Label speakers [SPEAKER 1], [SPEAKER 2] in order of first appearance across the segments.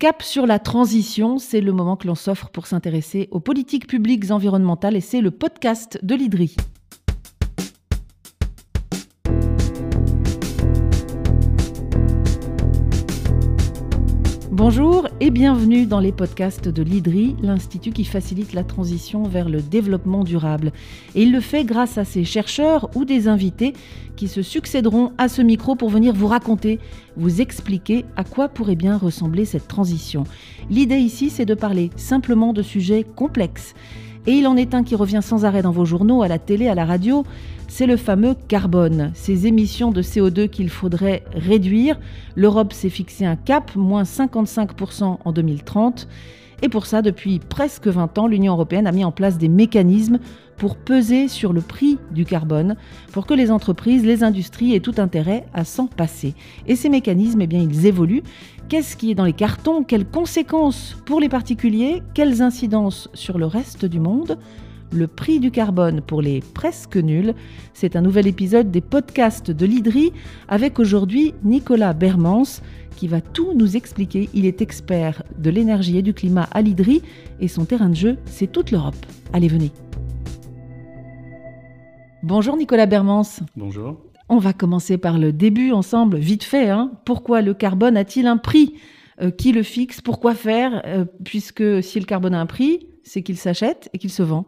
[SPEAKER 1] Cap sur la transition, c'est le moment que l'on s'offre pour s'intéresser aux politiques publiques environnementales et c'est le podcast de l'IDRI. Bonjour et bienvenue dans les podcasts de l'IDRI, l'institut qui facilite la transition vers le développement durable. Et il le fait grâce à ses chercheurs ou des invités qui se succéderont à ce micro pour venir vous raconter, vous expliquer à quoi pourrait bien ressembler cette transition. L'idée ici, c'est de parler simplement de sujets complexes. Et il en est un qui revient sans arrêt dans vos journaux, à la télé, à la radio, c'est le fameux carbone, ces émissions de CO2 qu'il faudrait réduire. L'Europe s'est fixé un cap, moins 55% en 2030. Et pour ça, depuis presque 20 ans, l'Union européenne a mis en place des mécanismes pour peser sur le prix du carbone, pour que les entreprises, les industries aient tout intérêt à s'en passer. Et ces mécanismes, eh bien, ils évoluent. Qu'est-ce qui est dans les cartons? Quelles conséquences pour les particuliers? Quelles incidences sur le reste du monde? Le prix du carbone pour les presque nuls. C'est un nouvel épisode des podcasts de l'IDRI avec aujourd'hui Nicolas Bermans qui va tout nous expliquer. Il est expert de l'énergie et du climat à l'IDRI et son terrain de jeu, c'est toute l'Europe. Allez, venez. Bonjour Nicolas Bermans.
[SPEAKER 2] Bonjour.
[SPEAKER 1] On va commencer par le début ensemble, vite fait. Hein. Pourquoi le carbone a-t-il un prix euh, Qui le fixe? Pourquoi faire euh, Puisque si le carbone a un prix, c'est qu'il s'achète et qu'il se vend?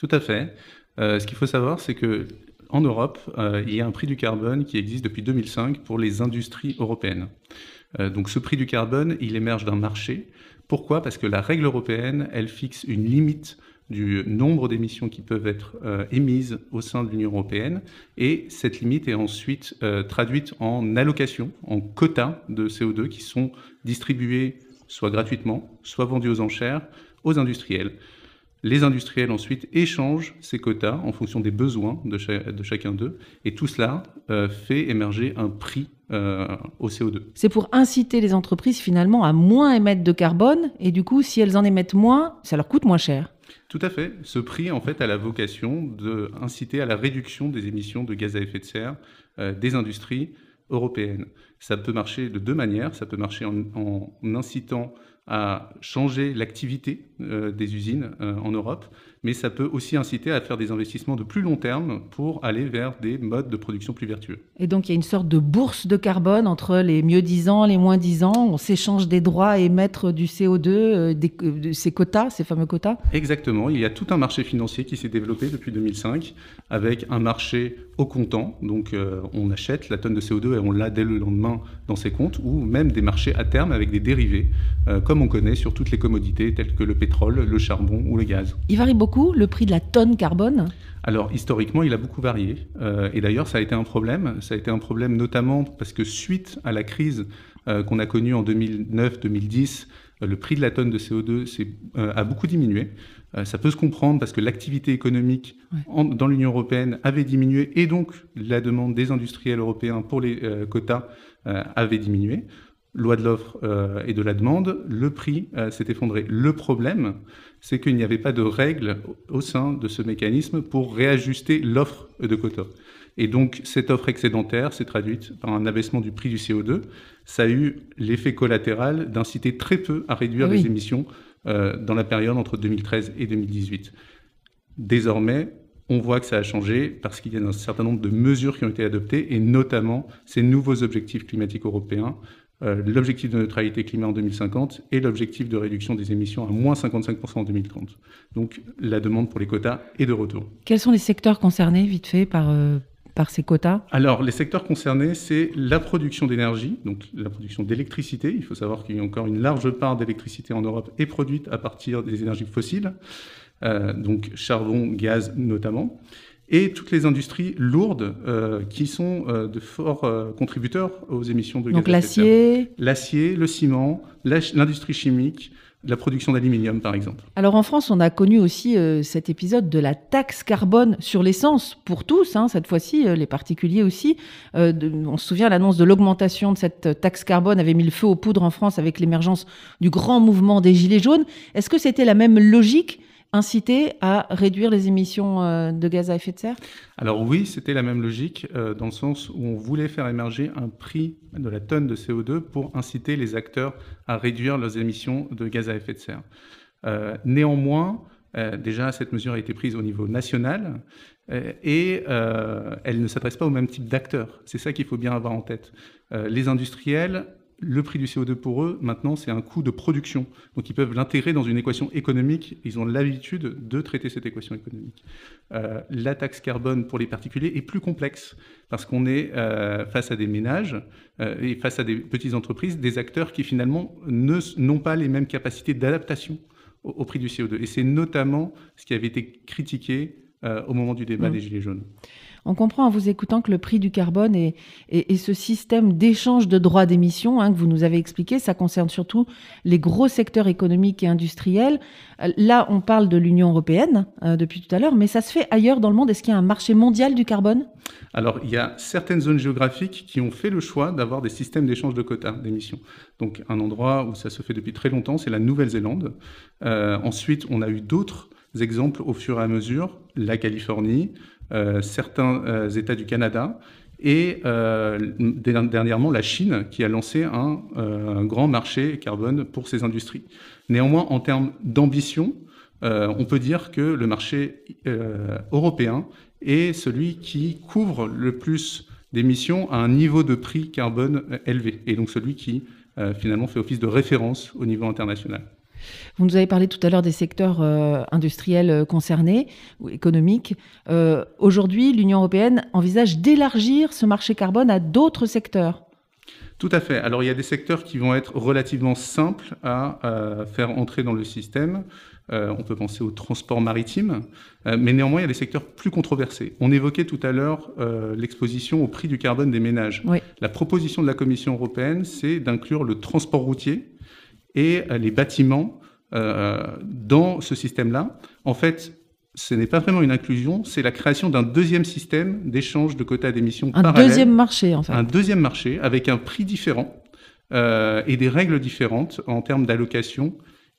[SPEAKER 2] Tout à fait. Euh, ce qu'il faut savoir, c'est que en Europe, il y a un prix du carbone qui existe depuis 2005 pour les industries européennes. donc ce prix du carbone, il émerge d'un marché. Pourquoi? Parce que la règle européenne, elle fixe une limite du nombre d'émissions qui peuvent être euh, émises au sein de l'Union européenne. Et cette limite est ensuite euh, traduite en allocations, en quotas de CO2 qui sont distribués soit gratuitement, soit vendus aux enchères aux industriels. Les industriels ensuite échangent ces quotas en fonction des besoins de, chacun d'eux. Et tout cela euh, fait émerger un prix au CO2.
[SPEAKER 1] C'est pour inciter les entreprises finalement à moins émettre de carbone. Et du coup, si elles en émettent moins, ça leur coûte moins cher.
[SPEAKER 2] Tout à fait. Ce prix, en fait, a la vocation d'inciter à la réduction des émissions de gaz à effet de serre euh, des industries européennes. Ça peut marcher de deux manières. Ça peut marcher en, en incitant à changer l'activité euh, des usines euh, en Europe, mais ça peut aussi inciter à faire des investissements de plus long terme pour aller vers des modes de production plus vertueux.
[SPEAKER 1] Et donc il y a une sorte de bourse de carbone entre les mieux disants, les moins disants. On s'échange des droits à émettre du CO2, euh, des, ces quotas, ces fameux quotas
[SPEAKER 2] Exactement. Il y a tout un marché financier qui s'est développé depuis 2005 avec un marché au comptant. Donc on achète la tonne de CO2 et on l'a dès le lendemain dans ses comptes, ou même des marchés à terme avec des dérivés, comme on connaît sur toutes les commodités telles que le pétrole, le charbon ou le gaz.
[SPEAKER 1] Il varie beaucoup le prix de la tonne carbone
[SPEAKER 2] alors historiquement, il a beaucoup varié. Euh, et d'ailleurs, ça a été un problème. Ça a été un problème notamment parce que suite à la crise euh, qu'on a connue en 2009-2010, euh, le prix de la tonne de CO2 a beaucoup diminué. ça peut se comprendre parce que l'activité économique dans l'Union européenne avait diminué et donc la demande des industriels européens pour les quotas avait diminué loi de l'offre euh, et de la demande, le prix euh, s'est effondré. Le problème, c'est qu'il n'y avait pas de règles au sein de ce mécanisme pour réajuster l'offre de quotas. Et donc, cette offre excédentaire s'est traduite par un abaissement du prix du CO2. Ça a eu l'effet collatéral d'inciter très peu à réduire les émissions euh, dans la période entre 2013 et 2018. Désormais, on voit que ça a changé parce qu'il y a un certain nombre de mesures qui ont été adoptées, et notamment ces nouveaux objectifs climatiques européens l'objectif de neutralité climat en 2050 et l'objectif de réduction des émissions à moins 55% en 2030. Donc la demande pour les quotas est de retour.
[SPEAKER 1] Quels sont les secteurs concernés, vite fait, par, euh, par ces quotas?
[SPEAKER 2] Alors les secteurs concernés, c'est la production d'énergie, donc la production d'électricité. Il faut savoir qu'il y a encore une large part d'électricité en Europe est produite à partir des énergies fossiles, euh, donc charbon, gaz notamment et toutes les industries lourdes euh, qui sont euh, de forts euh, contributeurs aux émissions de
[SPEAKER 1] gaz à effet de serre. l'acier
[SPEAKER 2] L'acier, le ciment, l'industrie chimique, la production d'aluminium par exemple.
[SPEAKER 1] Alors en France, on a connu aussi cet épisode de la taxe carbone sur l'essence pour tous, hein, cette fois-ci, les particuliers aussi. on se souvient, l'annonce de l'augmentation de cette taxe carbone avait mis le feu aux poudres en France avec l'émergence du grand mouvement des Gilets jaunes. Est-ce que c'était la même logique inciter à réduire les émissions euh, de gaz à effet de serre?
[SPEAKER 2] Alors oui, c'était la même logique, euh, dans le sens où on voulait faire émerger un prix de la tonne de CO2 pour inciter les acteurs à réduire leurs émissions de gaz à effet de serre. Euh, néanmoins, déjà, cette mesure a été prise au niveau national et elle ne s'adresse pas au même type d'acteurs. C'est ça qu'il faut bien avoir en tête. les industriels le prix du CO2 pour eux, maintenant, c'est un coût de production. Donc ils peuvent l'intégrer dans une équation économique. Ils ont l'habitude de traiter cette équation économique. Euh, la taxe carbone pour les particuliers est plus complexe parce qu'on est euh, face à des ménages euh, et face à des petites entreprises, des acteurs qui finalement n'ont pas les mêmes capacités d'adaptation au, prix du CO2. Et c'est notamment ce qui avait été critiqué au moment du débat mmh. des Gilets jaunes.
[SPEAKER 1] On comprend en vous écoutant que le prix du carbone et, ce système d'échange de droits d'émission hein, que vous nous avez expliqué, ça concerne surtout les gros secteurs économiques et industriels. Euh, là, on parle de l'Union européenne euh, depuis tout à l'heure, mais ça se fait ailleurs dans le monde. Est-ce qu'il y a un marché mondial du carbone?
[SPEAKER 2] Alors, il y a certaines zones géographiques qui ont fait le choix d'avoir des systèmes d'échange de quotas d'émissions. Donc, un endroit où ça se fait depuis très longtemps, c'est la Nouvelle-Zélande. Euh, ensuite, on a eu d'autres exemples au fur et à mesure, la Californie, certains euh, États du Canada et euh, dernièrement la Chine qui a lancé un, grand marché carbone pour ses industries. Néanmoins, en termes d'ambition, on peut dire que le marché européen est celui qui couvre le plus d'émissions à un niveau de prix carbone élevé, et donc celui qui finalement fait office de référence au niveau international.
[SPEAKER 1] Vous nous avez parlé tout à l'heure des secteurs euh, industriels euh, concernés ou économiques. Euh, aujourd'hui, l'Union européenne envisage d'élargir ce marché carbone à d'autres secteurs.
[SPEAKER 2] Tout à fait. Alors il y a des secteurs qui vont être relativement simples à, faire entrer dans le système. on peut penser au transport maritime, mais néanmoins il y a des secteurs plus controversés. On évoquait tout à l'heure l'exposition au prix du carbone des ménages. La proposition de la Commission européenne, c'est d'inclure le transport routier et les bâtiments euh, dans ce système-là, en fait, ce n'est pas vraiment une inclusion, c'est la création d'un deuxième système d'échange de quotas d'émissions
[SPEAKER 1] Un deuxième marché, en fait.
[SPEAKER 2] Un deuxième marché avec un prix différent euh, et des règles différentes en termes d'allocation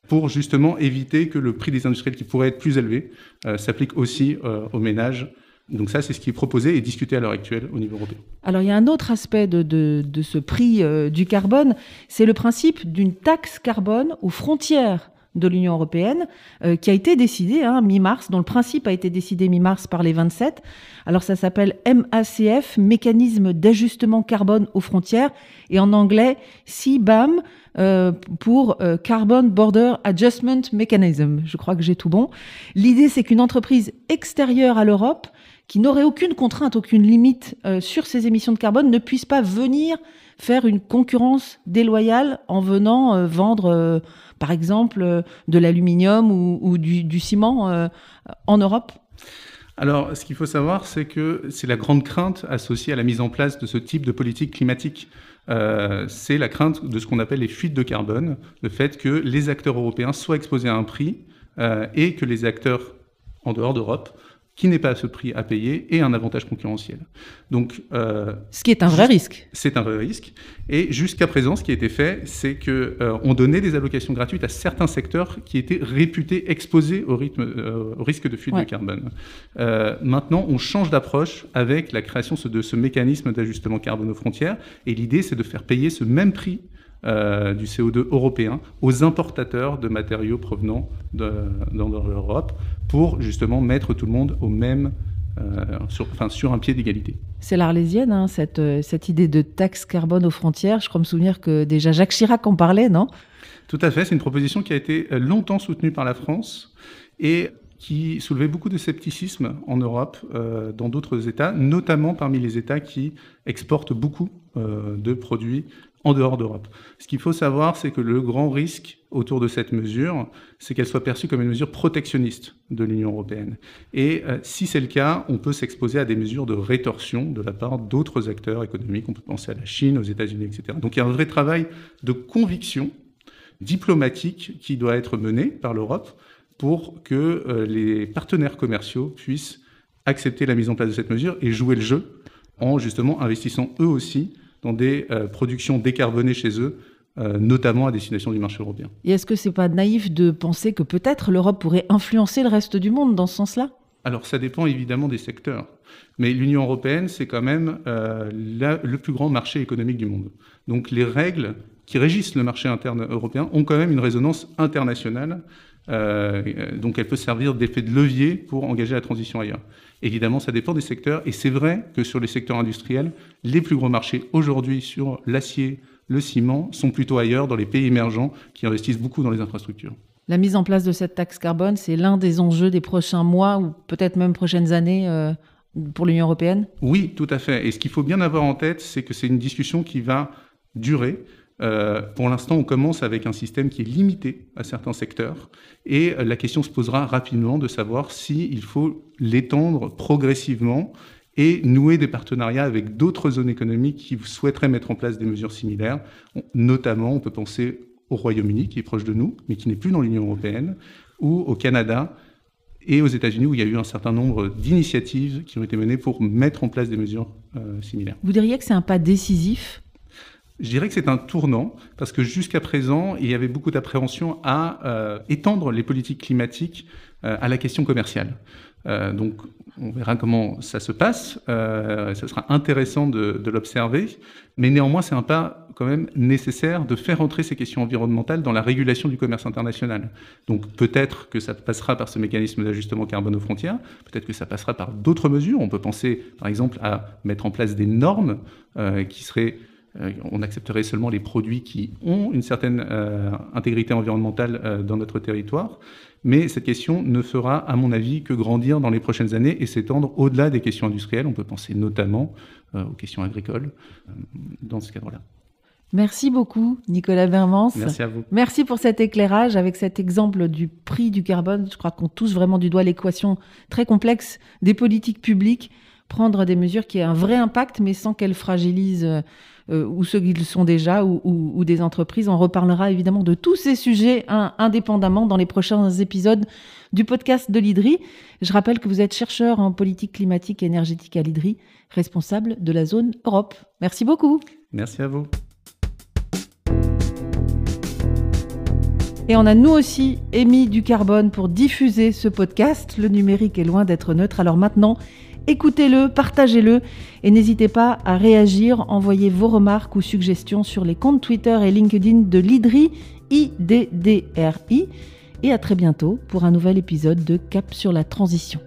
[SPEAKER 2] pour justement éviter que le prix des industriels qui pourrait être plus élevé euh, s'applique aussi aux ménages donc ça, c'est ce qui est proposé et discuté à l'heure actuelle au niveau européen.
[SPEAKER 1] Alors il y a un autre aspect de, ce prix du carbone, c'est le principe d'une taxe carbone aux frontières de l'Union européenne euh, qui a été décidé hein, mi-mars, dont le principe a été décidé mi-mars par les 27. Alors ça s'appelle MACF, Mécanisme d'ajustement carbone aux frontières, et en anglais CBAM euh, pour euh, Carbon Border Adjustment Mechanism. Je crois que j'ai tout bon. L'idée c'est qu'une entreprise extérieure à l'Europe qui n'aurait aucune contrainte, aucune limite sur ses émissions de carbone ne puisse pas venir faire une concurrence déloyale en venant vendre par exemple, euh, de l'aluminium ou, du, ciment euh, en Europe
[SPEAKER 2] alors, ce qu'il faut savoir, c'est que c'est la grande crainte associée à la mise en place de ce type de politique climatique. Euh, c'est la crainte de ce qu'on appelle les fuites de carbone, le fait que les acteurs européens soient exposés à un prix et que les acteurs en dehors d'Europe qui n'est pas à ce prix à payer et un avantage concurrentiel.
[SPEAKER 1] Donc, euh, ce qui est un vrai risque.
[SPEAKER 2] C'est un vrai risque. Et jusqu'à présent, ce qui a été fait, c'est que euh, on donnait des allocations gratuites à certains secteurs qui étaient réputés exposés au, rythme, euh, au risque de fuite de carbone. maintenant, on change d'approche avec la création de ce mécanisme d'ajustement carbone aux frontières. Et l'idée, c'est de faire payer ce même prix euh, du CO2 européen aux importateurs de matériaux provenant de, dans l'Europe pour justement mettre tout le monde au même, euh, sur, enfin, sur un pied d'égalité.
[SPEAKER 1] C'est l'arlésienne, hein, cette, euh, cette idée de taxe carbone aux frontières. Je crois me souvenir que déjà Jacques Chirac en parlait, non?
[SPEAKER 2] Tout à fait, c'est une proposition qui a été longtemps soutenue par la France et qui soulevait beaucoup de scepticisme en Europe, dans d'autres États, notamment parmi les États qui exportent beaucoup de produits en dehors d'Europe. Ce qu'il faut savoir, c'est que le grand risque autour de cette mesure, c'est qu'elle soit perçue comme une mesure protectionniste de l'Union européenne. Et euh, si c'est le cas, on peut s'exposer à des mesures de rétorsion de la part d'autres acteurs économiques. On peut penser à la Chine, aux États-Unis, etc. Donc il y a un vrai travail de conviction diplomatique qui doit être mené par l'Europe pour que euh, les partenaires commerciaux puissent accepter la mise en place de cette mesure et jouer le jeu en justement investissant eux aussi dans des euh, productions décarbonées chez eux notamment à destination du marché européen.
[SPEAKER 1] Et est-ce que c'est pas naïf de penser que peut-être l'Europe pourrait influencer le reste du monde dans ce sens-là?
[SPEAKER 2] Alors ça dépend évidemment des secteurs, mais l'Union européenne, c'est quand même euh, le plus grand marché économique du monde. Donc les règles qui régissent le marché interne européen ont quand même une résonance internationale, euh, donc elle peut servir d'effet de levier pour engager la transition ailleurs. Évidemment, ça dépend des secteurs, et c'est vrai que sur les secteurs industriels, les plus gros marchés aujourd'hui sur l'acier, le ciment, sont plutôt ailleurs, dans les pays émergents, qui investissent beaucoup dans les infrastructures.
[SPEAKER 1] La mise en place de cette taxe carbone, c'est l'un des enjeux des prochains mois ou peut-être même prochaines années euh, pour l'Union européenne?
[SPEAKER 2] Oui, tout à fait. Et ce qu'il faut bien avoir en tête, c'est que c'est une discussion qui va durer. Euh, pour l'instant, on commence avec un système qui est limité à certains secteurs et euh, la question se posera rapidement de savoir s'il faut l'étendre progressivement et nouer des partenariats avec d'autres zones économiques qui souhaiteraient mettre en place des mesures similaires. Notamment, on peut penser au Royaume-Uni, qui est proche de nous, mais qui n'est plus dans l'Union européenne, ou au Canada et aux États-Unis, où il y a eu un certain nombre d'initiatives qui ont été menées pour mettre en place des mesures euh, similaires.
[SPEAKER 1] Vous diriez que c'est un pas décisif
[SPEAKER 2] je dirais que c'est un tournant parce que jusqu'à présent, il y avait beaucoup d'appréhension à euh, étendre les politiques climatiques euh, à la question commerciale. Euh, donc, on verra comment ça se passe. Ça sera intéressant de, l'observer. Mais néanmoins, c'est un pas quand même nécessaire de faire entrer ces questions environnementales dans la régulation du commerce international. Donc, peut-être que ça passera par ce mécanisme d'ajustement carbone aux frontières. Peut-être que ça passera par d'autres mesures. On peut penser, par exemple, à mettre en place des normes qui seraient on accepterait seulement les produits qui ont une certaine euh, intégrité environnementale euh, dans notre territoire. Mais cette question ne fera, à mon avis, que grandir dans les prochaines années et s'étendre au-delà des questions industrielles. On peut penser notamment aux questions agricoles dans ce cadre-là.
[SPEAKER 1] Merci beaucoup, Nicolas Bermans.
[SPEAKER 2] Merci à vous.
[SPEAKER 1] Merci pour cet éclairage avec cet exemple du prix du carbone. Je crois qu'on touche vraiment du doigt l'équation très complexe des politiques publiques. Prendre des mesures qui aient un vrai impact, mais sans qu'elles fragilisent euh, ou ceux qui le sont déjà, ou, des entreprises. On reparlera évidemment de tous ces sujets indépendamment dans les prochains épisodes du podcast de l'IDRI. Je rappelle que vous êtes chercheur en politique climatique et énergétique à l'IDRI, responsable de la zone Europe. Merci beaucoup.
[SPEAKER 2] Merci à vous.
[SPEAKER 1] Et on a nous aussi émis du carbone pour diffuser ce podcast. Le numérique est loin d'être neutre. Alors maintenant, Écoutez-le, partagez-le et n'hésitez pas à réagir, envoyez vos remarques ou suggestions sur les comptes Twitter et LinkedIn de l'IDRI, IDDRI. Et à très bientôt pour un nouvel épisode de Cap sur la transition.